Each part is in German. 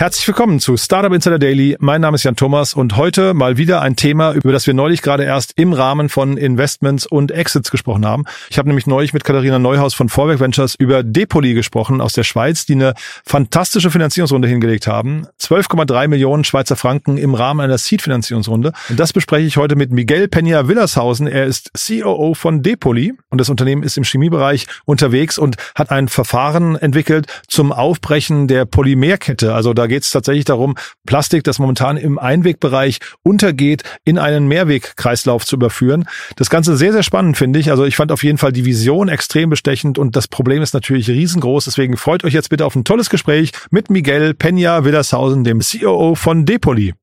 Herzlich willkommen zu Startup Insider Daily. Mein Name ist Jan Thomas und heute mal wieder ein Thema, über das wir neulich gerade erst im Rahmen von Investments und Exits gesprochen haben. Ich habe nämlich neulich mit Katharina Neuhaus von Vorwerk Ventures über Depoli gesprochen aus der Schweiz, die eine fantastische Finanzierungsrunde hingelegt haben. 12,3 Millionen Schweizer Franken im Rahmen einer Seed-Finanzierungsrunde. Und das bespreche ich heute mit Miguel Peña Willershausen. Er ist COO von Depoli und das Unternehmen ist im Chemiebereich unterwegs und hat ein Verfahren entwickelt zum Aufbrechen der Polymerkette. Also da geht es tatsächlich darum, Plastik, das momentan im Einwegbereich untergeht, in einen Mehrwegkreislauf zu überführen. Das Ganze sehr, sehr spannend, finde ich. Also ich fand auf jeden Fall die Vision extrem bestechend und das Problem ist natürlich riesengroß. Deswegen freut euch jetzt bitte auf ein tolles Gespräch mit Miguel Peña Willershausen, dem COO von Depoli.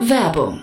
Werbung.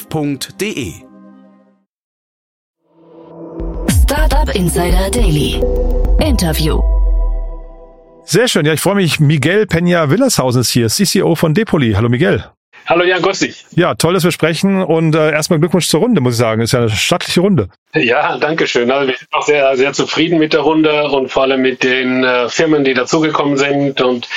www.startup.de. Startup Insider Daily. Interview. Sehr schön. Ja, ich freue mich. Miguel Peña Willershausen ist hier, CCO von Depoli. Hallo Miguel. Hallo Jan, dich. Ja, toll, dass wir sprechen und äh, erstmal Glückwunsch zur Runde, muss ich sagen. Ist ja eine stattliche Runde. Ja, danke schön. Also wir sind auch sehr, sehr zufrieden mit der Runde und vor allem mit den äh, Firmen, die dazugekommen sind und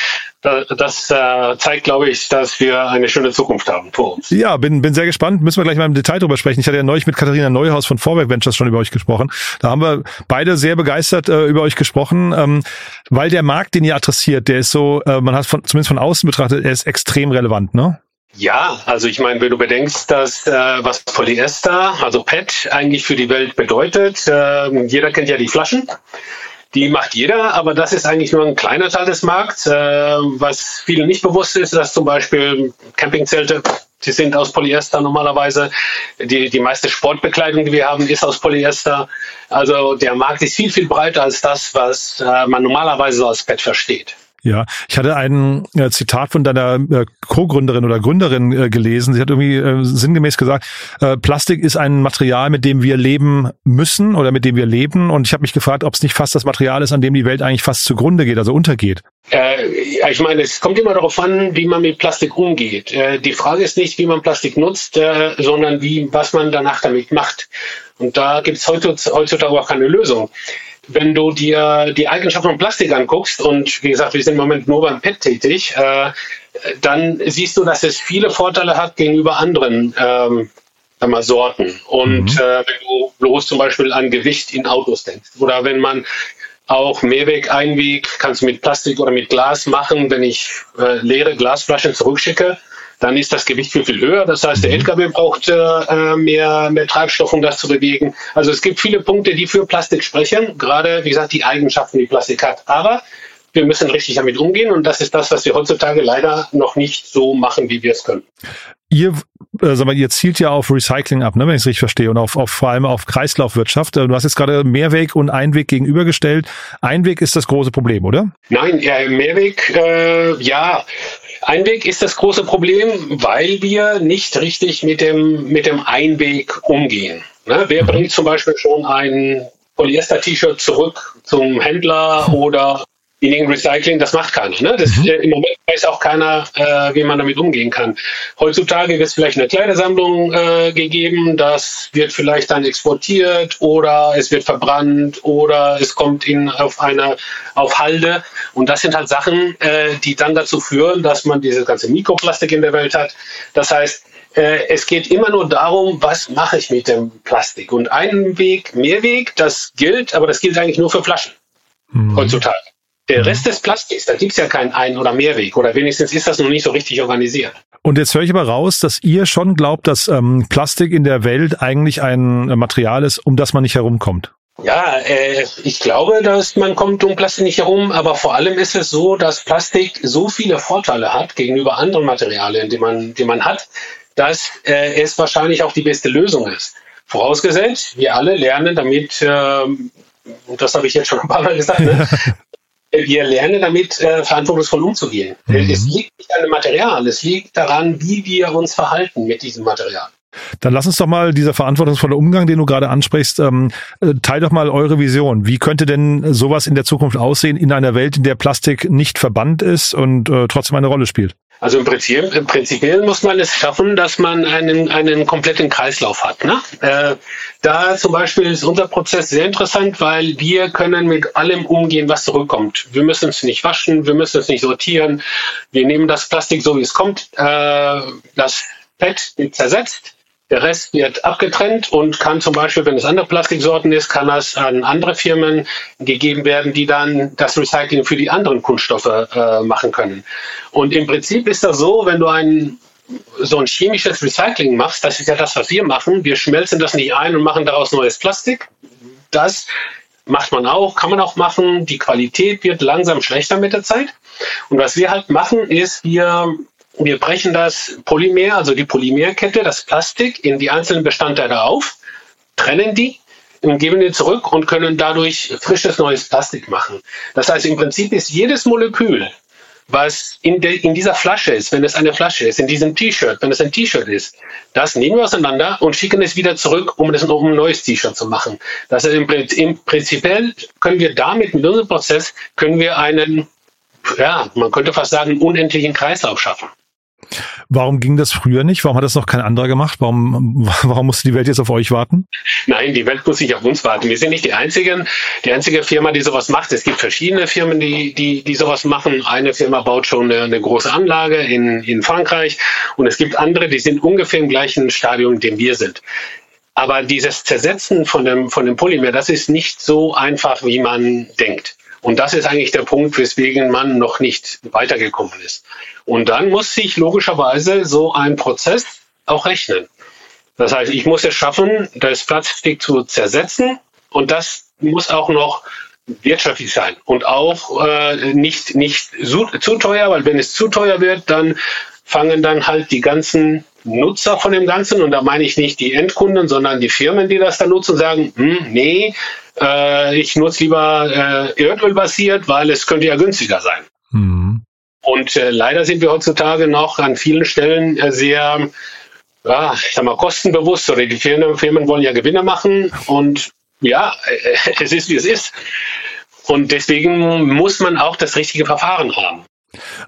das äh, zeigt, glaube ich, dass wir eine schöne Zukunft haben vor uns. Ja, bin, bin sehr gespannt. Müssen wir gleich mal im Detail drüber sprechen. Ich hatte ja neulich mit Katharina Neuhaus von Vorwerk Ventures schon über euch gesprochen. Da haben wir beide sehr begeistert äh, über euch gesprochen, ähm, weil der Markt, den ihr adressiert, der ist so, äh, man hat von, zumindest von außen betrachtet, er ist extrem relevant, ne? Ja, also ich meine, wenn du bedenkst, dass äh, was Polyester, also PET, eigentlich für die Welt bedeutet, äh, jeder kennt ja die Flaschen. Die macht jeder, aber das ist eigentlich nur ein kleiner Teil des Markts. Äh, was vielen nicht bewusst ist, dass zum Beispiel Campingzelte, die sind aus Polyester normalerweise. Die, die meiste Sportbekleidung, die wir haben, ist aus Polyester. Also der Markt ist viel, viel breiter als das, was äh, man normalerweise als PET versteht. Ja, ich hatte ein äh, Zitat von deiner äh, Co-Gründerin oder Gründerin äh, gelesen. Sie hat irgendwie äh, sinngemäß gesagt, äh, Plastik ist ein Material, mit dem wir leben müssen oder mit dem wir leben. Und ich habe mich gefragt, ob es nicht fast das Material ist, an dem die Welt eigentlich fast zugrunde geht, also untergeht. Äh, ich meine, es kommt immer darauf an, wie man mit Plastik umgeht. Äh, die Frage ist nicht, wie man Plastik nutzt, äh, sondern wie, was man danach damit macht. Und da gibt es heutzutage auch keine Lösung wenn du dir die Eigenschaften von Plastik anguckst, und wie gesagt, wir sind im Moment nur beim PET tätig, äh, dann siehst du, dass es viele Vorteile hat gegenüber anderen ähm, mal, Sorten. Und mhm. äh, wenn du bloß zum Beispiel an Gewicht in Autos denkst oder wenn man auch Mehrweg, Einweg, kannst du mit Plastik oder mit Glas machen, wenn ich äh, leere Glasflaschen zurückschicke, dann ist das Gewicht viel, viel höher. Das heißt, der mhm. LKW braucht äh, mehr, mehr Treibstoff, um das zu bewegen. Also es gibt viele Punkte, die für Plastik sprechen, gerade, wie gesagt, die Eigenschaften, die Plastik hat. Aber wir müssen richtig damit umgehen und das ist das, was wir heutzutage leider noch nicht so machen, wie wir es können. Ihr, äh, sag mal, ihr zielt ja auf Recycling ab, ne, wenn ich es richtig verstehe, und auf, auf vor allem auf Kreislaufwirtschaft. Äh, du hast jetzt gerade Mehrweg und Einweg gegenübergestellt. Einweg ist das große Problem, oder? Nein, ja, Mehrweg, äh, ja. Einweg ist das große Problem, weil wir nicht richtig mit dem, mit dem Einweg umgehen. Ne? Wer mhm. bringt zum Beispiel schon ein Polyester-T-Shirt zurück zum Händler oder in Recycling, das macht keiner. Ne? Das, mhm. äh, Im Moment weiß auch keiner, äh, wie man damit umgehen kann. Heutzutage wird es vielleicht eine Kleidersammlung äh, gegeben, das wird vielleicht dann exportiert oder es wird verbrannt oder es kommt in, auf eine auf Halde. Und das sind halt Sachen, äh, die dann dazu führen, dass man diese ganze Mikroplastik in der Welt hat. Das heißt, äh, es geht immer nur darum, was mache ich mit dem Plastik. Und ein Weg, Mehrweg, das gilt, aber das gilt eigentlich nur für Flaschen mhm. heutzutage. Der mhm. Rest des Plastiks, da gibt es ja keinen Ein- oder Mehrweg oder wenigstens ist das noch nicht so richtig organisiert. Und jetzt höre ich aber raus, dass ihr schon glaubt, dass ähm, Plastik in der Welt eigentlich ein Material ist, um das man nicht herumkommt. Ja, äh, ich glaube, dass man kommt um Plastik nicht herum, aber vor allem ist es so, dass Plastik so viele Vorteile hat gegenüber anderen Materialien, die man, die man hat, dass äh, es wahrscheinlich auch die beste Lösung ist. Vorausgesetzt, wir alle lernen damit, äh, das habe ich jetzt schon ein paar Mal gesagt, ne? wir lernen damit, äh, verantwortungsvoll umzugehen. Mhm. Es liegt nicht an dem Material, es liegt daran, wie wir uns verhalten mit diesem Material. Dann lass uns doch mal dieser verantwortungsvolle Umgang, den du gerade ansprichst, ähm, äh, teil doch mal eure Vision. Wie könnte denn sowas in der Zukunft aussehen in einer Welt, in der Plastik nicht verbannt ist und äh, trotzdem eine Rolle spielt? Also im Prinzip, im Prinzipiell muss man es schaffen, dass man einen, einen kompletten Kreislauf hat. Ne? Äh, da zum Beispiel ist unser Prozess sehr interessant, weil wir können mit allem umgehen, was zurückkommt. Wir müssen es nicht waschen, wir müssen es nicht sortieren. Wir nehmen das Plastik so, wie es kommt. Äh, das Fett wird zersetzt der Rest wird abgetrennt und kann zum Beispiel, wenn es andere Plastiksorten ist, kann das an andere Firmen gegeben werden, die dann das Recycling für die anderen Kunststoffe äh, machen können. Und im Prinzip ist das so, wenn du ein so ein chemisches Recycling machst, das ist ja das, was wir machen. Wir schmelzen das nicht ein und machen daraus neues Plastik. Das macht man auch, kann man auch machen. Die Qualität wird langsam schlechter mit der Zeit. Und was wir halt machen, ist, wir wir brechen das Polymer, also die Polymerkette, das Plastik, in die einzelnen Bestandteile auf, trennen die und geben die zurück und können dadurch frisches neues Plastik machen. Das heißt, im Prinzip ist jedes Molekül, was in, de, in dieser Flasche ist, wenn es eine Flasche ist, in diesem T-Shirt, wenn es ein T-Shirt ist, das nehmen wir auseinander und schicken es wieder zurück, um, das, um ein neues T-Shirt zu machen. Das heißt, im, im Prinzipiell können wir damit, mit unserem Prozess, können wir einen, ja, man könnte fast sagen, unendlichen Kreislauf schaffen. Warum ging das früher nicht? Warum hat das noch kein anderer gemacht? Warum, warum musste die Welt jetzt auf euch warten? Nein, die Welt muss nicht auf uns warten. Wir sind nicht die einzigen, die einzige Firma, die sowas macht. Es gibt verschiedene Firmen, die, die, die sowas machen. Eine Firma baut schon eine, eine große Anlage in, in Frankreich und es gibt andere, die sind ungefähr im gleichen Stadium, in dem wir sind. Aber dieses Zersetzen von dem, von dem Polymer, das ist nicht so einfach, wie man denkt. Und das ist eigentlich der Punkt, weswegen man noch nicht weitergekommen ist. Und dann muss sich logischerweise so ein Prozess auch rechnen. Das heißt, ich muss es schaffen, das Plastik zu zersetzen und das muss auch noch wirtschaftlich sein und auch äh, nicht, nicht zu, zu teuer, weil wenn es zu teuer wird, dann fangen dann halt die ganzen Nutzer von dem Ganzen, und da meine ich nicht die Endkunden, sondern die Firmen, die das da nutzen, sagen, hm, nee, äh, ich nutze lieber äh, Erdöl basiert, weil es könnte ja günstiger sein. Mhm. Und äh, leider sind wir heutzutage noch an vielen Stellen äh, sehr, ja, ich sag mal, kostenbewusst oder die Firmen, Firmen wollen ja Gewinne machen und ja, es ist wie es ist. Und deswegen muss man auch das richtige Verfahren haben.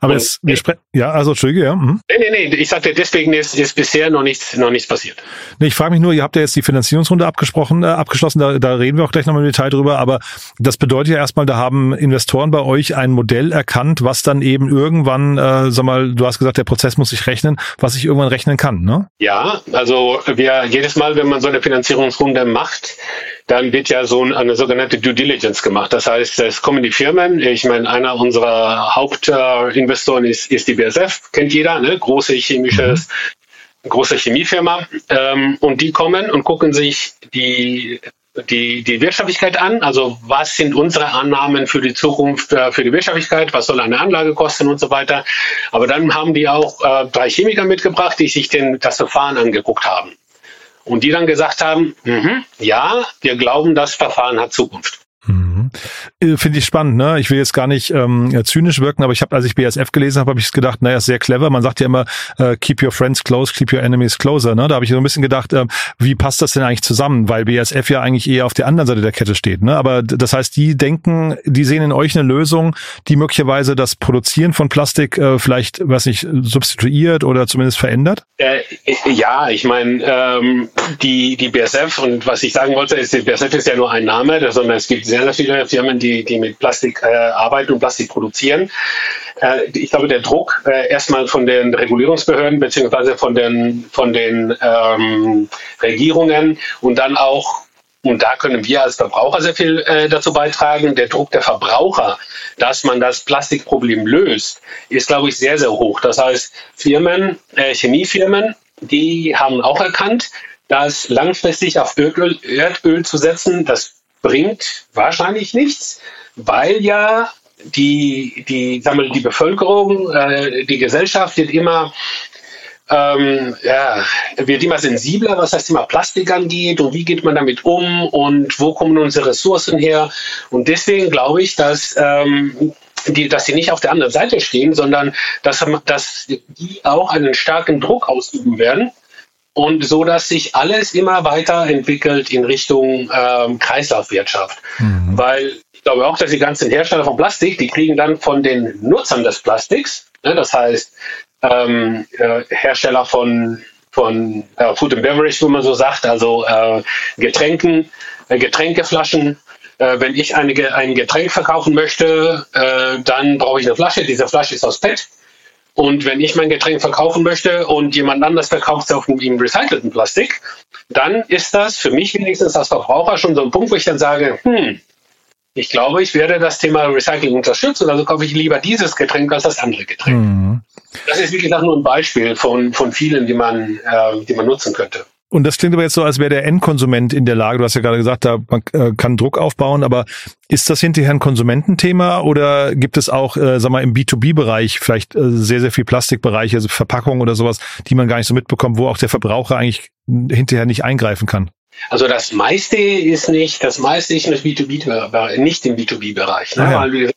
Aber es, wir sprechen, ja, also Entschuldige, ja. Mhm. Nee, nee, nee, ich sagte, deswegen ist, ist bisher noch nichts, noch nichts passiert. Nee, ich frage mich nur, ihr habt ja jetzt die Finanzierungsrunde abgesprochen, äh, abgeschlossen, da, da reden wir auch gleich nochmal im Detail drüber, aber das bedeutet ja erstmal, da haben Investoren bei euch ein Modell erkannt, was dann eben irgendwann, äh, sag mal, du hast gesagt, der Prozess muss sich rechnen, was sich irgendwann rechnen kann, ne? Ja, also wir jedes Mal, wenn man so eine Finanzierungsrunde macht, dann wird ja so eine sogenannte Due Diligence gemacht. Das heißt, es kommen die Firmen. Ich meine, einer unserer Hauptinvestoren ist, ist die BSF, kennt jeder, ne? große chemisches, mhm. große Chemiefirma. Ähm, und die kommen und gucken sich die die, die Wirtschaftlichkeit an, also was sind unsere Annahmen für die Zukunft, äh, für die Wirtschaftlichkeit, was soll eine Anlage kosten und so weiter. Aber dann haben die auch äh, drei Chemiker mitgebracht, die sich den, das Verfahren angeguckt haben. Und die dann gesagt haben, mh, ja, wir glauben, das Verfahren hat Zukunft. Mhm. Äh, finde ich spannend, ne? Ich will jetzt gar nicht ähm, zynisch wirken, aber ich habe, als ich BSF gelesen habe, habe ich gedacht, naja, sehr clever. Man sagt ja immer, äh, keep your friends close, keep your enemies closer. Ne? Da habe ich so ein bisschen gedacht, äh, wie passt das denn eigentlich zusammen? Weil BSF ja eigentlich eher auf der anderen Seite der Kette steht. Ne? Aber das heißt, die denken, die sehen in euch eine Lösung, die möglicherweise das Produzieren von Plastik äh, vielleicht, was nicht, substituiert oder zumindest verändert? Äh, ja, ich meine, ähm, die, die BSF und was ich sagen wollte, ist, die BSF ist ja nur ein Name, sondern es gibt sehr, sehr viele Firmen, die, die mit Plastik äh, arbeiten und Plastik produzieren. Äh, ich glaube, der Druck äh, erstmal von den Regulierungsbehörden beziehungsweise von den, von den ähm, Regierungen und dann auch und da können wir als Verbraucher sehr viel äh, dazu beitragen. Der Druck der Verbraucher, dass man das Plastikproblem löst, ist, glaube ich, sehr, sehr hoch. Das heißt, Firmen, äh, Chemiefirmen, die haben auch erkannt, dass langfristig auf Erdöl, Erdöl zu setzen, das bringt wahrscheinlich nichts, weil ja die, die, sagen wir, die Bevölkerung, äh, die Gesellschaft wird immer ähm, ja, wird immer sensibler, was das Thema Plastik angeht und wie geht man damit um und wo kommen unsere Ressourcen her. Und deswegen glaube ich, dass, ähm, die, dass sie nicht auf der anderen Seite stehen, sondern dass, dass die auch einen starken Druck ausüben werden. Und so, dass sich alles immer weiter entwickelt in Richtung ähm, Kreislaufwirtschaft. Mhm. Weil ich glaube auch, dass die ganzen Hersteller von Plastik, die kriegen dann von den Nutzern des Plastiks, ne, das heißt, ähm, äh, Hersteller von, von äh, Food and Beverage, wo man so sagt, also äh, Getränken, äh, Getränkeflaschen. Äh, wenn ich eine, ein Getränk verkaufen möchte, äh, dann brauche ich eine Flasche. Diese Flasche ist aus PET. Und wenn ich mein Getränk verkaufen möchte und jemand anders verkauft es auf dem recycelten Plastik, dann ist das für mich wenigstens als Verbraucher schon so ein Punkt, wo ich dann sage, hm, ich glaube, ich werde das Thema Recycling unterstützen, also kaufe ich lieber dieses Getränk als das andere Getränk. Mhm. Das ist, wie gesagt, nur ein Beispiel von, von vielen, die man, äh, die man nutzen könnte. Und das klingt aber jetzt so, als wäre der Endkonsument in der Lage, du hast ja gerade gesagt, da man äh, kann Druck aufbauen, aber ist das hinterher ein Konsumententhema oder gibt es auch, äh, sag mal, im B2B-Bereich vielleicht äh, sehr, sehr viel Plastikbereiche, also Verpackungen oder sowas, die man gar nicht so mitbekommt, wo auch der Verbraucher eigentlich hinterher nicht eingreifen kann? Also das meiste ist nicht, das meiste ist nicht, B2B, nicht im B2B-Bereich. Ne? Ah, ja. Weil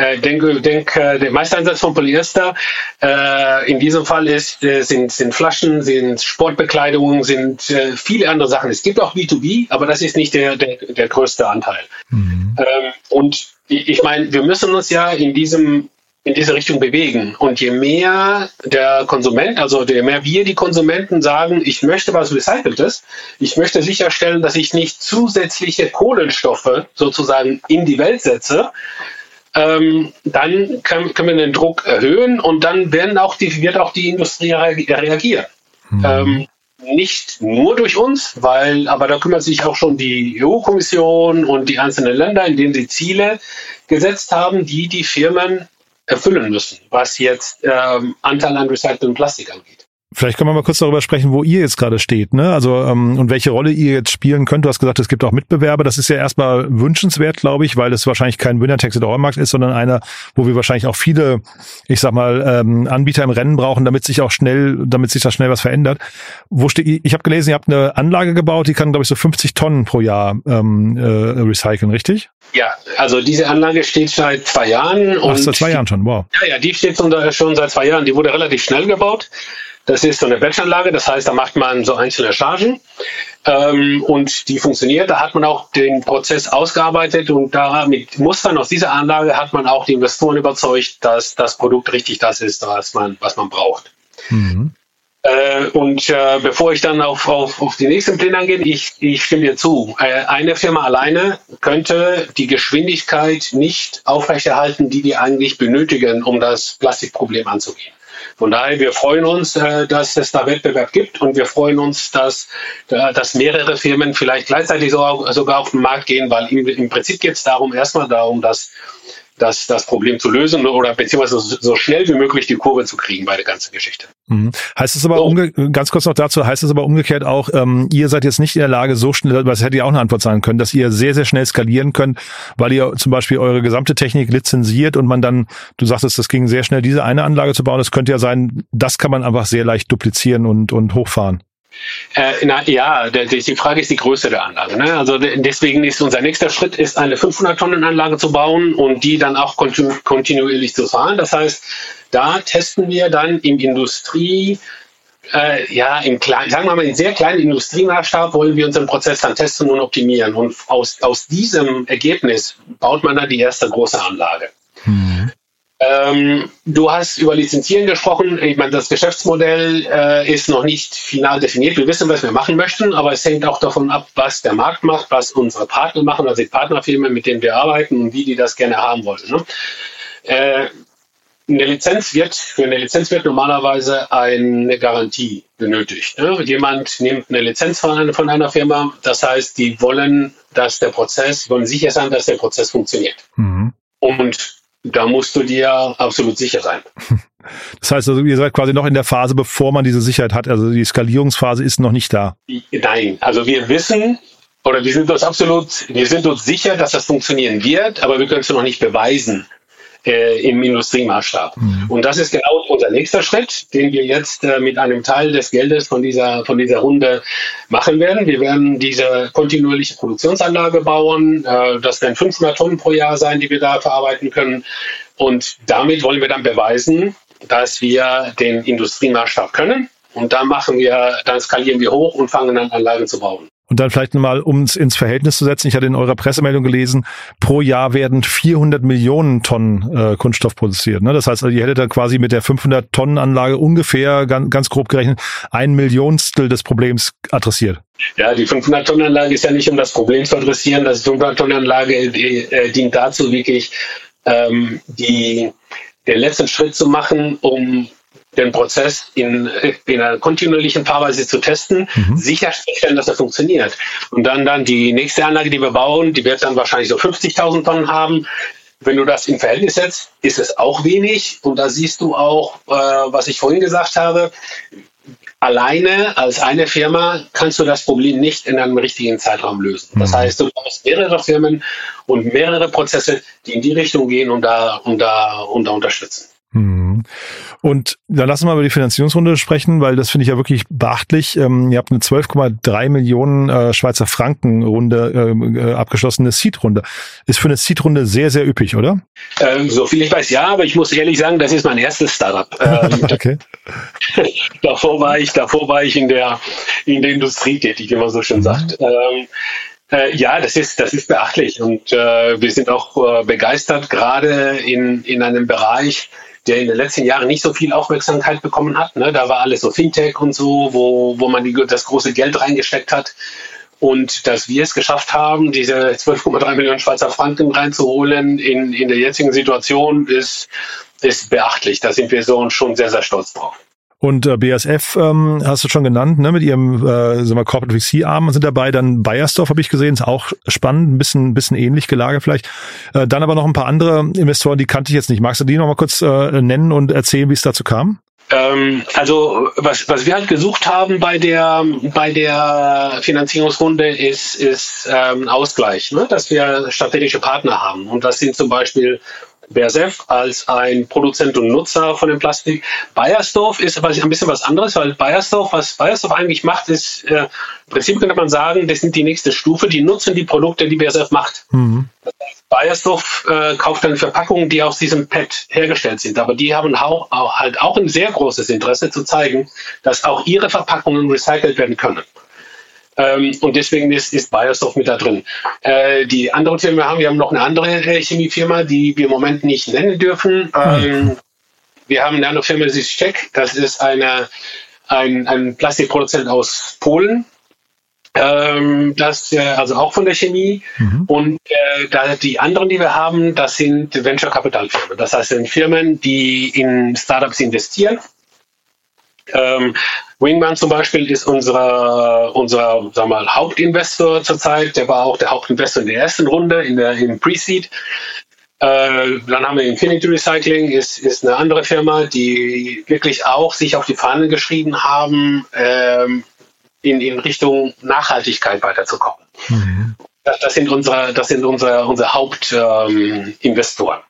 äh, denke, denk, äh, der meiste Einsatz von Polyester äh, in diesem Fall ist, äh, sind, sind Flaschen, sind Sportbekleidungen, sind äh, viele andere Sachen. Es gibt auch B2B, aber das ist nicht der, der, der größte Anteil. Mhm. Ähm, und ich, ich meine, wir müssen uns ja in diesem in diese Richtung bewegen. Und je mehr der Konsument, also je mehr wir die Konsumenten sagen, ich möchte was Recyceltes, ich möchte sicherstellen, dass ich nicht zusätzliche Kohlenstoffe sozusagen in die Welt setze, ähm, dann können, können, wir den Druck erhöhen und dann werden auch die, wird auch die Industrie reagieren. Mhm. Ähm, nicht nur durch uns, weil, aber da kümmert sich auch schon die EU-Kommission und die einzelnen Länder, in denen sie Ziele gesetzt haben, die die Firmen erfüllen müssen, was jetzt ähm, Anteil an recyceltem Plastik angeht. Vielleicht können wir mal kurz darüber sprechen, wo ihr jetzt gerade steht, ne? Also ähm, und welche Rolle ihr jetzt spielen könnt. Du hast gesagt, es gibt auch Mitbewerber. Das ist ja erstmal wünschenswert, glaube ich, weil es wahrscheinlich kein Winner Takes It All Markt ist, sondern einer, wo wir wahrscheinlich auch viele, ich sag mal, ähm, Anbieter im Rennen brauchen, damit sich auch schnell, damit sich da schnell was verändert. Wo steht? Ich habe gelesen, ihr habt eine Anlage gebaut, die kann, glaube ich, so 50 Tonnen pro Jahr ähm, äh, recyceln, richtig? Ja, also diese Anlage steht seit zwei Jahren. Ach, seit zwei Jahren schon, wow. Ja, ja, die steht schon seit zwei Jahren. Die wurde relativ schnell gebaut. Das ist so eine Batchanlage, das heißt, da macht man so einzelne Chargen ähm, und die funktioniert. Da hat man auch den Prozess ausgearbeitet und da mit Mustern aus dieser Anlage hat man auch die Investoren überzeugt, dass das Produkt richtig das ist, was man, was man braucht. Mhm. Äh, und äh, bevor ich dann auf, auf, auf die nächsten Pläne angehe, ich, ich stimme dir zu. Äh, eine Firma alleine könnte die Geschwindigkeit nicht aufrechterhalten, die die eigentlich benötigen, um das Plastikproblem anzugehen. Von daher, wir freuen uns, äh, dass es da Wettbewerb gibt und wir freuen uns, dass, äh, dass mehrere Firmen vielleicht gleichzeitig sogar auf den Markt gehen, weil im, Prinzip geht es darum, erstmal darum, dass das, das Problem zu lösen oder beziehungsweise so schnell wie möglich die Kurve zu kriegen bei der ganzen Geschichte. Mhm. Heißt es aber, so. ganz kurz noch dazu, heißt es aber umgekehrt auch, ähm, ihr seid jetzt nicht in der Lage, so schnell, was hätte ja auch eine Antwort sein können, dass ihr sehr, sehr schnell skalieren könnt, weil ihr zum Beispiel eure gesamte Technik lizenziert und man dann, du sagtest, das ging sehr schnell, diese eine Anlage zu bauen, das könnte ja sein, das kann man einfach sehr leicht duplizieren und, und hochfahren. Äh, na, ja, die Frage ist die Größe der Anlage. Ne? Also deswegen ist unser nächster Schritt, ist eine 500 Tonnen Anlage zu bauen und die dann auch kontinu kontinuierlich zu fahren. Das heißt, da testen wir dann im Industrie, äh, ja, im kleinen, sagen wir mal, in sehr kleinen Industriemaßstab wollen wir unseren Prozess dann testen und optimieren. Und aus, aus diesem Ergebnis baut man dann die erste große Anlage. Mhm. Ähm, du hast über Lizenzieren gesprochen. Ich meine, das Geschäftsmodell äh, ist noch nicht final definiert. Wir wissen, was wir machen möchten, aber es hängt auch davon ab, was der Markt macht, was unsere Partner machen, also die Partnerfirmen, mit denen wir arbeiten und wie die das gerne haben wollen. Ne? Äh, eine Lizenz wird, für eine Lizenz wird normalerweise eine Garantie benötigt. Ne? Jemand nimmt eine Lizenz von einer, von einer Firma, das heißt, die wollen, dass der Prozess, wollen sicher sein, dass der Prozess funktioniert. Mhm. Und da musst du dir absolut sicher sein. Das heißt also, ihr seid quasi noch in der Phase, bevor man diese Sicherheit hat. Also die Skalierungsphase ist noch nicht da. Nein, also wir wissen oder wir sind uns absolut, wir sind uns sicher, dass das funktionieren wird, aber wir können es noch nicht beweisen äh, im Industriemaßstab. Mhm. Und das ist genau unser nächster Schritt, den wir jetzt äh, mit einem Teil des Geldes von dieser, von dieser Runde machen werden. Wir werden diese kontinuierliche Produktionsanlage bauen. Äh, das werden 500 Tonnen pro Jahr sein, die wir da verarbeiten können. Und damit wollen wir dann beweisen, dass wir den Industriemaßstab können. Und dann machen wir, dann skalieren wir hoch und fangen an, Anlagen zu bauen. Und dann vielleicht mal, um es ins Verhältnis zu setzen, ich hatte in eurer Pressemeldung gelesen, pro Jahr werden 400 Millionen Tonnen äh, Kunststoff produziert. Ne? Das heißt, also, ihr hättet dann quasi mit der 500 Tonnen Anlage ungefähr, ganz, ganz grob gerechnet, ein Millionstel des Problems adressiert. Ja, die 500 Tonnen Anlage ist ja nicht, um das Problem zu adressieren. Das 500 Tonnen Anlage äh, dient dazu, wirklich ähm, die, den letzten Schritt zu machen, um den Prozess in, in einer kontinuierlichen Fahrweise zu testen, mhm. sicherstellen, dass er funktioniert. Und dann, dann die nächste Anlage, die wir bauen, die wird dann wahrscheinlich so 50.000 Tonnen haben. Wenn du das im Verhältnis setzt, ist es auch wenig. Und da siehst du auch, äh, was ich vorhin gesagt habe. Alleine als eine Firma kannst du das Problem nicht in einem richtigen Zeitraum lösen. Das mhm. heißt, du brauchst mehrere Firmen und mehrere Prozesse, die in die Richtung gehen und da, und da, und da unterstützen. Mhm. Und dann lassen wir mal über die Finanzierungsrunde sprechen, weil das finde ich ja wirklich beachtlich. Ähm, ihr habt eine 12,3 Millionen äh, Schweizer Franken Runde ähm, äh, abgeschlossene Seed-Runde. Ist für eine Seed-Runde sehr, sehr üppig, oder? Ähm, so viel ich weiß, ja, aber ich muss ehrlich sagen, das ist mein erstes Startup. Ähm, okay. davor war ich, davor war ich in der, in der Industrie tätig, wie man so schön mhm. sagt. Ähm, äh, ja, das ist, das ist beachtlich und äh, wir sind auch äh, begeistert, gerade in, in einem Bereich, der in den letzten Jahren nicht so viel Aufmerksamkeit bekommen hat. Ne? Da war alles so Fintech und so, wo, wo man die, das große Geld reingesteckt hat. Und dass wir es geschafft haben, diese 12,3 Millionen Schweizer Franken reinzuholen in, in der jetzigen Situation, ist, ist beachtlich. Da sind wir so schon sehr, sehr stolz drauf. Und äh, BASF ähm, hast du schon genannt, ne, mit ihrem äh, sagen wir, Corporate VC-Arm sind dabei. Dann Bayersdorf habe ich gesehen, ist auch spannend, ein bisschen, bisschen ähnlich gelagert vielleicht. Äh, dann aber noch ein paar andere Investoren, die kannte ich jetzt nicht. Magst du die noch mal kurz äh, nennen und erzählen, wie es dazu kam? Ähm, also was, was wir halt gesucht haben bei der bei der Finanzierungsrunde ist ist ähm, Ausgleich, ne? dass wir strategische Partner haben und das sind zum Beispiel BASF als ein Produzent und Nutzer von dem Plastik. Bayersdorf ist aber ein bisschen was anderes, weil Bayersdorf, was Bayersdorf eigentlich macht, ist, äh, im Prinzip könnte man sagen, das sind die nächste Stufe, die nutzen die Produkte, die BASF macht. Mhm. Das heißt, Bayersdorf äh, kauft dann Verpackungen, die aus diesem PET hergestellt sind, aber die haben auch, auch, halt auch ein sehr großes Interesse zu zeigen, dass auch ihre Verpackungen recycelt werden können. Ähm, und deswegen ist, ist Bayersdorf mit da drin. Äh, die andere Firma wir haben, wir haben noch eine andere Chemiefirma, die wir im Moment nicht nennen dürfen. Ähm, wir haben eine andere Firma, das ist Czech. Das ist eine, ein, ein Plastikproduzent aus Polen. Ähm, das äh, also auch von der Chemie. Mhm. Und äh, da, die anderen, die wir haben, das sind Venture Capital Firmen. Das heißt, sind Firmen, die in Startups investieren ähm, Wingman zum Beispiel ist unser, unser wir mal, Hauptinvestor zurzeit. Der war auch der Hauptinvestor in der ersten Runde, in der, im Pre-Seed. Äh, dann haben wir Infinity Recycling, ist, ist eine andere Firma, die wirklich auch sich auf die Fahnen geschrieben haben, ähm, in, in Richtung Nachhaltigkeit weiterzukommen. Mhm. Das, das, sind unsere, das sind unsere, unsere Hauptinvestoren. Ähm,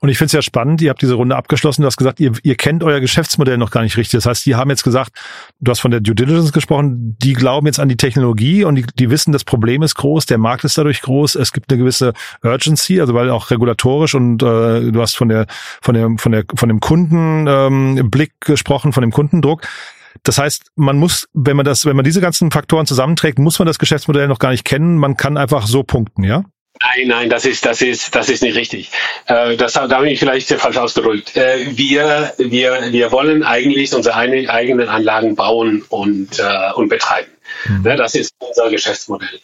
und ich finde es ja spannend, ihr habt diese Runde abgeschlossen, du hast gesagt, ihr, ihr kennt euer Geschäftsmodell noch gar nicht richtig. Das heißt, die haben jetzt gesagt, du hast von der Due Diligence gesprochen, die glauben jetzt an die Technologie und die, die wissen, das Problem ist groß, der Markt ist dadurch groß, es gibt eine gewisse Urgency, also weil auch regulatorisch und äh, du hast von der von der von der von dem Kundenblick ähm, gesprochen, von dem Kundendruck. Das heißt, man muss, wenn man das, wenn man diese ganzen Faktoren zusammenträgt, muss man das Geschäftsmodell noch gar nicht kennen. Man kann einfach so punkten, ja? Nein, nein, das ist, das ist, das ist nicht richtig. Äh, das da habe ich vielleicht falsch ausgedrückt. Äh, wir, wir, wir wollen eigentlich unsere eigenen Anlagen bauen und, äh, und betreiben. Mhm. Ne, das ist unser Geschäftsmodell.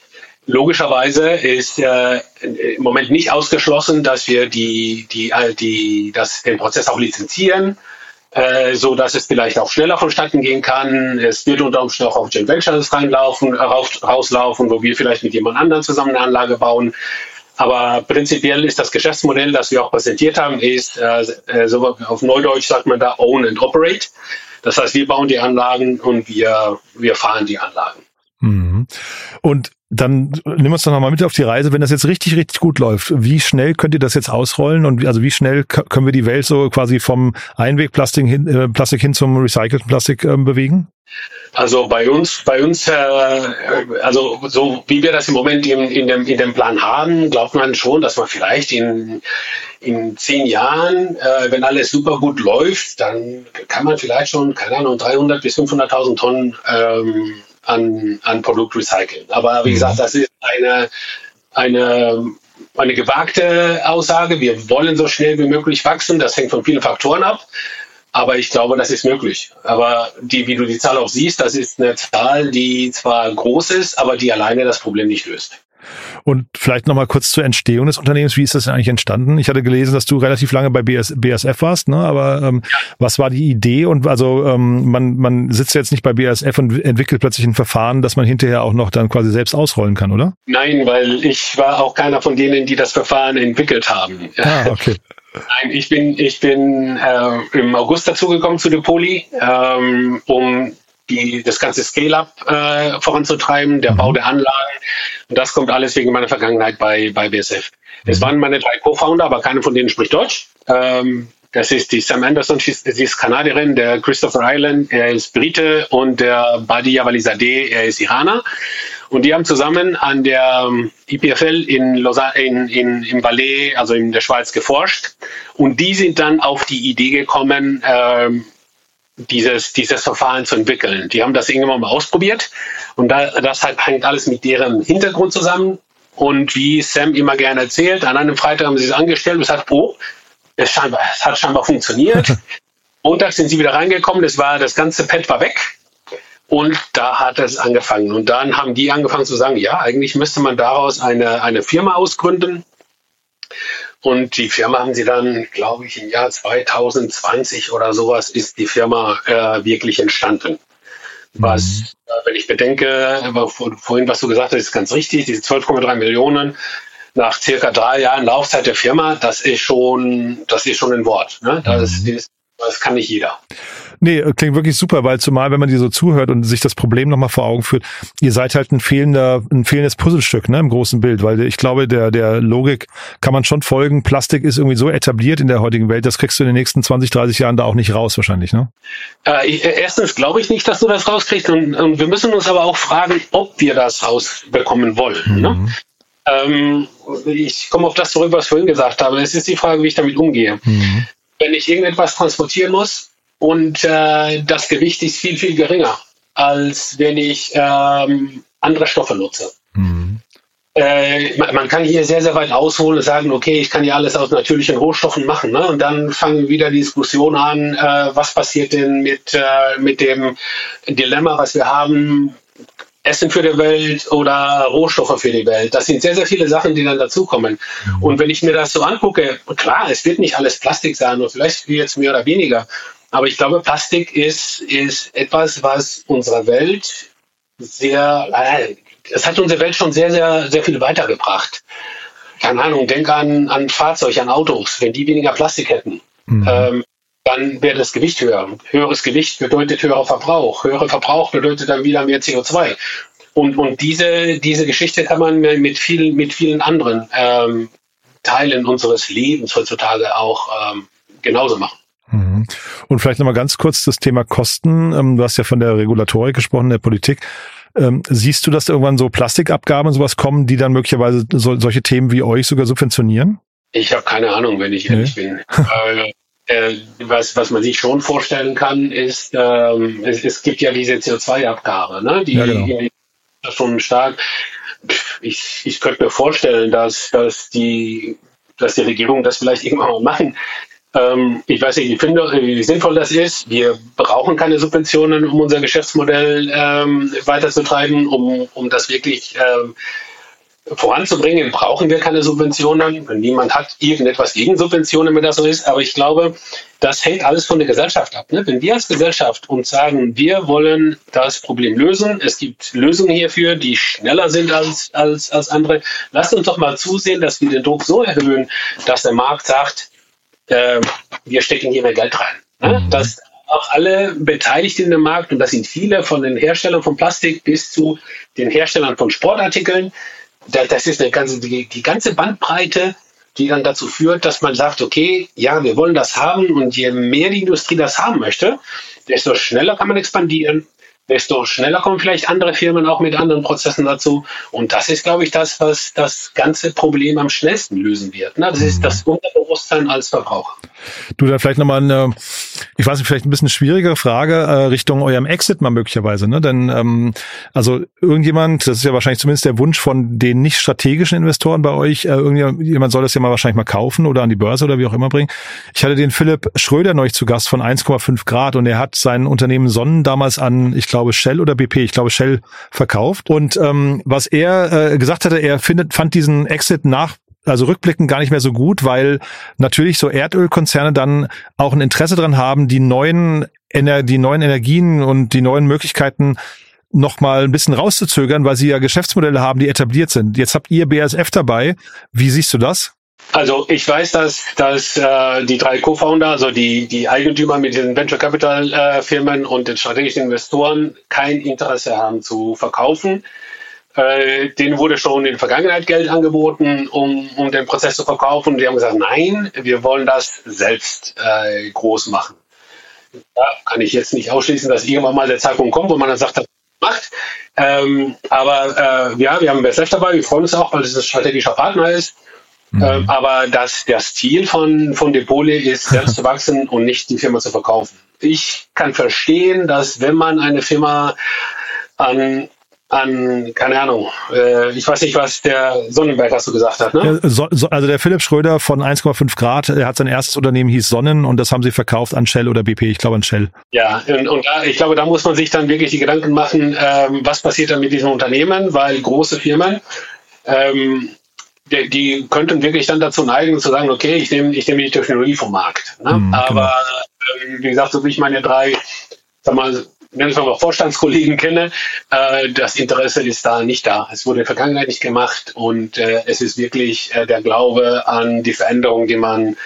logischerweise ist äh, im Moment nicht ausgeschlossen, dass wir die, die, die, das, den Prozess auch lizenzieren, äh, so dass es vielleicht auch schneller vonstatten gehen kann. Es wird unter Umständen auch auf Joint Ventures reinlaufen, raus, rauslaufen, wo wir vielleicht mit jemand anderem zusammen eine Anlage bauen. Aber prinzipiell ist das Geschäftsmodell, das wir auch präsentiert haben, ist, äh, äh so auf Neudeutsch sagt man da Own and Operate. Das heißt, wir bauen die Anlagen und wir, wir fahren die Anlagen. Mhm. Und dann nimm uns doch nochmal mit auf die Reise, wenn das jetzt richtig, richtig gut läuft. Wie schnell könnt ihr das jetzt ausrollen und wie, also wie schnell können wir die Welt so quasi vom Einwegplastik hin, äh, Plastik hin zum recycelten Plastik äh, bewegen? Also bei uns, bei uns, äh, also so wie wir das im Moment in, in, dem, in dem Plan haben, glaubt man schon, dass man vielleicht in, in zehn Jahren, äh, wenn alles super gut läuft, dann kann man vielleicht schon, keine Ahnung, 300 bis 500.000 Tonnen ähm, an, an Produkt recyceln. Aber wie mhm. gesagt, das ist eine, eine, eine gewagte Aussage. Wir wollen so schnell wie möglich wachsen. Das hängt von vielen Faktoren ab. Aber ich glaube, das ist möglich. Aber die, wie du die Zahl auch siehst, das ist eine Zahl, die zwar groß ist, aber die alleine das Problem nicht löst. Und vielleicht nochmal kurz zur Entstehung des Unternehmens. Wie ist das eigentlich entstanden? Ich hatte gelesen, dass du relativ lange bei BS, BSF warst, ne? aber ähm, was war die Idee? Und also ähm, man, man sitzt jetzt nicht bei BSF und entwickelt plötzlich ein Verfahren, das man hinterher auch noch dann quasi selbst ausrollen kann, oder? Nein, weil ich war auch keiner von denen, die das Verfahren entwickelt haben. Ah, okay. Nein, ich bin, ich bin äh, im August dazugekommen zu Depoli, ähm, um die, das ganze Scale-Up äh, voranzutreiben, der mhm. Bau der Anlagen. Und das kommt alles wegen meiner Vergangenheit bei, bei BSF. Es mhm. waren meine drei Co-Founder, aber keiner von denen spricht Deutsch. Ähm, das ist die Sam Anderson, sie ist, Kanadierin, der Christopher Island, er ist Brite und der Badi Yavalizadeh, er ist Iraner. Und die haben zusammen an der IPFL in Lausanne, in, in, im Valais, also in der Schweiz, geforscht. Und die sind dann auf die Idee gekommen, ähm, dieses, dieses Verfahren zu entwickeln. Die haben das irgendwann mal ausprobiert und da, das halt hängt alles mit deren Hintergrund zusammen. Und wie Sam immer gerne erzählt, an einem Freitag haben sie es angestellt und gesagt, oh, es, scheinbar, es hat scheinbar funktioniert. Montag sind sie wieder reingekommen, das war, das ganze Pad war weg. Und da hat es angefangen. Und dann haben die angefangen zu sagen, ja, eigentlich müsste man daraus eine, eine Firma ausgründen. Und die Firma haben sie dann, glaube ich, im Jahr 2020 oder sowas ist die Firma äh, wirklich entstanden. Was, mhm. äh, wenn ich bedenke, vorhin, was du gesagt hast, ist ganz richtig, diese 12,3 Millionen nach circa drei Jahren Laufzeit der Firma, das ist schon, das ist schon ein Wort. Ne? Das, mhm. ist, das kann nicht jeder. Nee, klingt wirklich super, weil zumal, wenn man dir so zuhört und sich das Problem nochmal vor Augen führt, ihr seid halt ein fehlender, ein fehlendes Puzzlestück, ne, im großen Bild, weil ich glaube, der, der Logik kann man schon folgen. Plastik ist irgendwie so etabliert in der heutigen Welt, das kriegst du in den nächsten 20, 30 Jahren da auch nicht raus, wahrscheinlich, ne? Äh, erstens glaube ich nicht, dass du das rauskriegst und, und, wir müssen uns aber auch fragen, ob wir das rausbekommen wollen, ne? mhm. ne? Ähm, ich komme auf das zurück, was ich vorhin gesagt habe. Es ist die Frage, wie ich damit umgehe. Mhm. Wenn ich irgendetwas transportieren muss, und äh, das Gewicht ist viel, viel geringer, als wenn ich ähm, andere Stoffe nutze. Mhm. Äh, man, man, kann hier sehr, sehr weit ausholen und sagen, okay, ich kann ja alles aus natürlichen Rohstoffen machen. Ne? Und dann fangen wieder die Diskussion an, äh, was passiert denn mit, äh, mit dem Dilemma, was wir haben, Essen für die Welt oder Rohstoffe für die Welt. Das sind sehr, sehr viele Sachen, die dann dazukommen. Mhm. Und wenn ich mir das so angucke, klar, es wird nicht alles Plastik sein und vielleicht jetzt mehr oder weniger. Aber ich glaube, Plastik ist, ist etwas, was unserer Welt sehr, äh, es hat unsere Welt schon sehr, sehr, sehr viel weitergebracht. Keine Ahnung, denk an, an Fahrzeuge, an Autos. Wenn die weniger Plastik hätten, mhm. ähm, dann wäre das Gewicht höher. Höheres Gewicht bedeutet höherer Verbrauch. Höherer Verbrauch bedeutet dann wieder mehr CO2. Und, und diese, diese Geschichte kann man mit vielen, mit vielen anderen ähm, Teilen unseres Lebens heutzutage auch ähm, genauso machen. Mhm. Und vielleicht nochmal ganz kurz das Thema Kosten. Ähm, du hast ja von der Regulatorik gesprochen, der Politik. Ähm, siehst du, dass irgendwann so Plastikabgaben und sowas kommen, die dann möglicherweise so, solche Themen wie euch sogar subventionieren? Ich habe keine Ahnung, wenn ich ehrlich nee. bin. äh, äh, was, was man sich schon vorstellen kann, ist, ähm, es, es gibt ja diese CO2-Abgabe, ne? die, ja, genau. die schon stark. Ich, ich könnte mir vorstellen, dass, dass, die, dass die Regierung das vielleicht irgendwann mal machen. Ähm, ich weiß nicht, wie, finde, wie sinnvoll das ist. Wir brauchen keine Subventionen, um unser Geschäftsmodell ähm, weiterzutreiben, um, um das wirklich ähm, voranzubringen, brauchen wir keine Subventionen. Niemand hat irgendetwas gegen Subventionen, wenn das so ist. Aber ich glaube, das hängt alles von der Gesellschaft ab. Ne? Wenn wir als Gesellschaft uns sagen, wir wollen das Problem lösen, es gibt Lösungen hierfür, die schneller sind als, als, als andere, lasst uns doch mal zusehen, dass wir den Druck so erhöhen, dass der Markt sagt, äh, wir stecken hier mehr Geld rein. Ne? Mhm. Dass auch alle Beteiligten dem Markt, und das sind viele von den Herstellern von Plastik bis zu den Herstellern von Sportartikeln, das ist eine ganze, die, die ganze Bandbreite, die dann dazu führt, dass man sagt, okay, ja, wir wollen das haben und je mehr die Industrie das haben möchte, desto schneller kann man expandieren, desto schneller kommen vielleicht andere Firmen auch mit anderen Prozessen dazu. Und das ist, glaube ich, das, was das ganze Problem am schnellsten lösen wird. Ne? Das ist mhm. das Unterbewusstsein als Verbraucher. Du, dann vielleicht nochmal eine, ich weiß nicht, vielleicht ein bisschen schwierigere Frage äh, Richtung eurem Exit mal möglicherweise. Ne? Denn ähm, also irgendjemand, das ist ja wahrscheinlich zumindest der Wunsch von den nicht strategischen Investoren bei euch, äh, irgendjemand soll das ja mal wahrscheinlich mal kaufen oder an die Börse oder wie auch immer bringen. Ich hatte den Philipp Schröder neulich zu Gast von 1,5 Grad und er hat sein Unternehmen Sonnen damals an, ich glaube, Shell oder BP, ich glaube Shell verkauft. Und ähm, was er äh, gesagt hatte, er findet, fand diesen Exit nach also rückblickend gar nicht mehr so gut, weil natürlich so Erdölkonzerne dann auch ein Interesse dran haben, die neuen, Ener die neuen Energien und die neuen Möglichkeiten noch mal ein bisschen rauszuzögern, weil sie ja Geschäftsmodelle haben, die etabliert sind. Jetzt habt ihr BASF dabei. Wie siehst du das? Also ich weiß, dass, dass äh, die drei Co-Founder, also die, die Eigentümer mit den Venture Capital äh, Firmen und den strategischen Investoren kein Interesse haben zu verkaufen. Äh, denen wurde schon in der Vergangenheit Geld angeboten, um, um den Prozess zu verkaufen. Die haben gesagt, nein, wir wollen das selbst äh, groß machen. Da kann ich jetzt nicht ausschließen, dass irgendwann mal der Zeitpunkt kommt, wo man dann sagt, das macht. Ähm, aber äh, ja, wir haben BSF dabei, wir freuen uns auch, weil es ein strategischer Partner ist. Mhm. Ähm, aber das, das Ziel von, von Depole ist, selbst zu wachsen und nicht die Firma zu verkaufen. Ich kann verstehen, dass wenn man eine Firma an an, keine Ahnung, äh, ich weiß nicht, was der Sonnenberg hast du gesagt hat, ne? So, so, also der Philipp Schröder von 1,5 Grad, er hat sein erstes Unternehmen hieß Sonnen und das haben sie verkauft an Shell oder BP, ich glaube an Shell. Ja, und, und da, ich glaube, da muss man sich dann wirklich die Gedanken machen, ähm, was passiert dann mit diesen Unternehmen, weil große Firmen, ähm, die, die könnten wirklich dann dazu neigen zu sagen, okay, ich nehme ich nehme die Technologie vom Markt. Ne? Mhm, Aber genau. äh, wie gesagt, so wie ich meine drei sag mal, wenn ich mal Vorstandskollegen kenne, äh, das Interesse ist da nicht da. Es wurde in der Vergangenheit nicht gemacht und äh, es ist wirklich äh, der Glaube an die Veränderung, die man,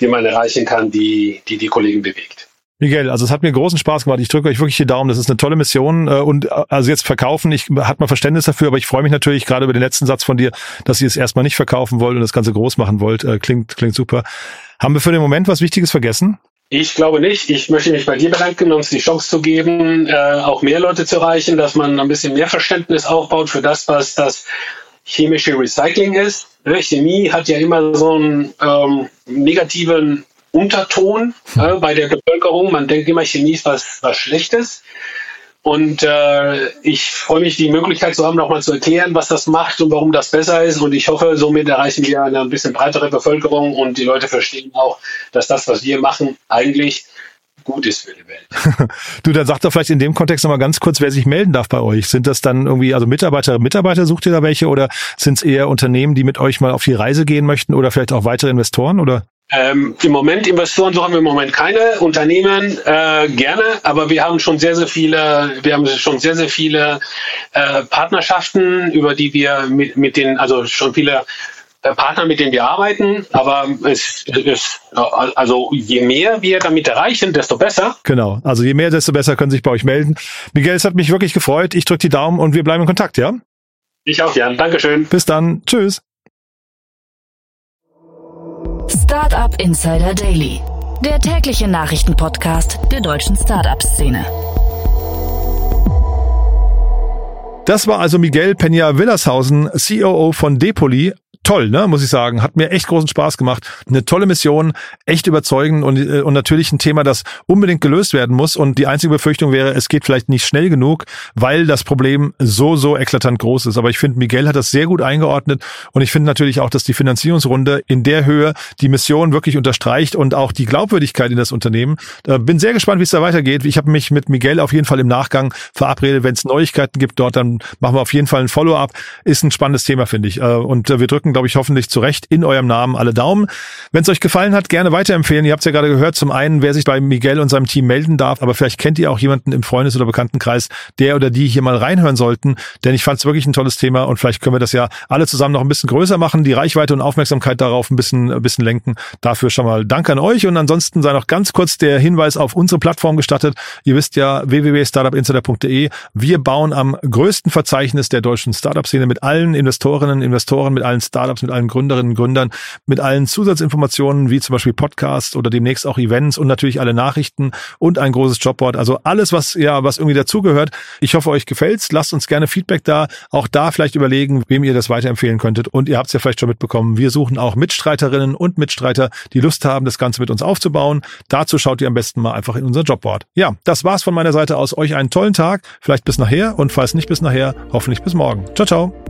die man erreichen kann, die die, die Kollegen bewegt. Miguel, also es hat mir großen Spaß gemacht. Ich drücke euch wirklich die Daumen. Das ist eine tolle Mission. Äh, und äh, also jetzt verkaufen, ich hat mal Verständnis dafür, aber ich freue mich natürlich gerade über den letzten Satz von dir, dass ihr es erstmal nicht verkaufen wollt und das Ganze groß machen wollt. Äh, klingt, klingt super. Haben wir für den Moment was Wichtiges vergessen? Ich glaube nicht. Ich möchte mich bei dir bedanken, uns die Chance zu geben, auch mehr Leute zu erreichen, dass man ein bisschen mehr Verständnis aufbaut für das, was das chemische Recycling ist. Ne, Chemie hat ja immer so einen ähm, negativen Unterton äh, bei der Bevölkerung. Man denkt immer, Chemie ist was, was Schlechtes. Und äh, ich freue mich, die Möglichkeit zu haben, nochmal zu erklären, was das macht und warum das besser ist. Und ich hoffe, somit erreichen wir eine ein bisschen breitere Bevölkerung und die Leute verstehen auch, dass das, was wir machen, eigentlich gut ist für die Welt. du, dann sag doch vielleicht in dem Kontext nochmal ganz kurz, wer sich melden darf bei euch. Sind das dann irgendwie, also Mitarbeiter, Mitarbeiter sucht ihr da welche oder sind es eher Unternehmen, die mit euch mal auf die Reise gehen möchten oder vielleicht auch weitere Investoren oder? Ähm, Im Moment Investoren suchen wir im Moment keine Unternehmen äh, gerne, aber wir haben schon sehr sehr viele, wir haben schon sehr sehr viele äh, Partnerschaften, über die wir mit mit den also schon viele äh, Partner, mit denen wir arbeiten, aber es ist also je mehr wir damit erreichen, desto besser. Genau, also je mehr, desto besser können sich bei euch melden. Miguel, es hat mich wirklich gefreut. Ich drücke die Daumen und wir bleiben in Kontakt, ja? Ich auch, Jan. Dankeschön. Bis dann. Tschüss. Startup Insider Daily, der tägliche Nachrichtenpodcast der deutschen Startup-Szene. Das war also Miguel Peña Willershausen, COO von Depoli toll, ne, muss ich sagen. Hat mir echt großen Spaß gemacht. Eine tolle Mission, echt überzeugend und, äh, und natürlich ein Thema, das unbedingt gelöst werden muss. Und die einzige Befürchtung wäre, es geht vielleicht nicht schnell genug, weil das Problem so, so eklatant groß ist. Aber ich finde, Miguel hat das sehr gut eingeordnet und ich finde natürlich auch, dass die Finanzierungsrunde in der Höhe die Mission wirklich unterstreicht und auch die Glaubwürdigkeit in das Unternehmen. Äh, bin sehr gespannt, wie es da weitergeht. Ich habe mich mit Miguel auf jeden Fall im Nachgang verabredet. Wenn es Neuigkeiten gibt dort, dann machen wir auf jeden Fall ein Follow-up. Ist ein spannendes Thema, finde ich. Äh, und wir drücken, glaube ich, hoffentlich zurecht in eurem Namen alle Daumen. Wenn es euch gefallen hat, gerne weiterempfehlen. Ihr habt es ja gerade gehört. Zum einen, wer sich bei Miguel und seinem Team melden darf, aber vielleicht kennt ihr auch jemanden im Freundes- oder Bekanntenkreis, der oder die hier mal reinhören sollten. Denn ich fand es wirklich ein tolles Thema und vielleicht können wir das ja alle zusammen noch ein bisschen größer machen, die Reichweite und Aufmerksamkeit darauf ein bisschen, ein bisschen lenken. Dafür schon mal Dank an euch und ansonsten sei noch ganz kurz der Hinweis auf unsere Plattform gestattet. Ihr wisst ja, www.startupinsider.de. Wir bauen am größten Verzeichnis der deutschen Startup-Szene mit allen Investorinnen, Investoren, mit allen Startups, mit allen Gründerinnen und Gründern, mit allen Zusatzinformationen wie zum Beispiel Podcasts oder demnächst auch Events und natürlich alle Nachrichten und ein großes Jobboard. Also alles, was ja, was irgendwie dazugehört. Ich hoffe, euch gefällt's. Lasst uns gerne Feedback da. Auch da vielleicht überlegen, wem ihr das weiterempfehlen könntet. Und ihr habt es ja vielleicht schon mitbekommen. Wir suchen auch Mitstreiterinnen und Mitstreiter, die Lust haben, das Ganze mit uns aufzubauen. Dazu schaut ihr am besten mal einfach in unser Jobboard. Ja, das war's von meiner Seite aus. Euch einen tollen Tag. Vielleicht bis nachher und falls nicht bis nachher, hoffentlich bis morgen. Ciao, ciao.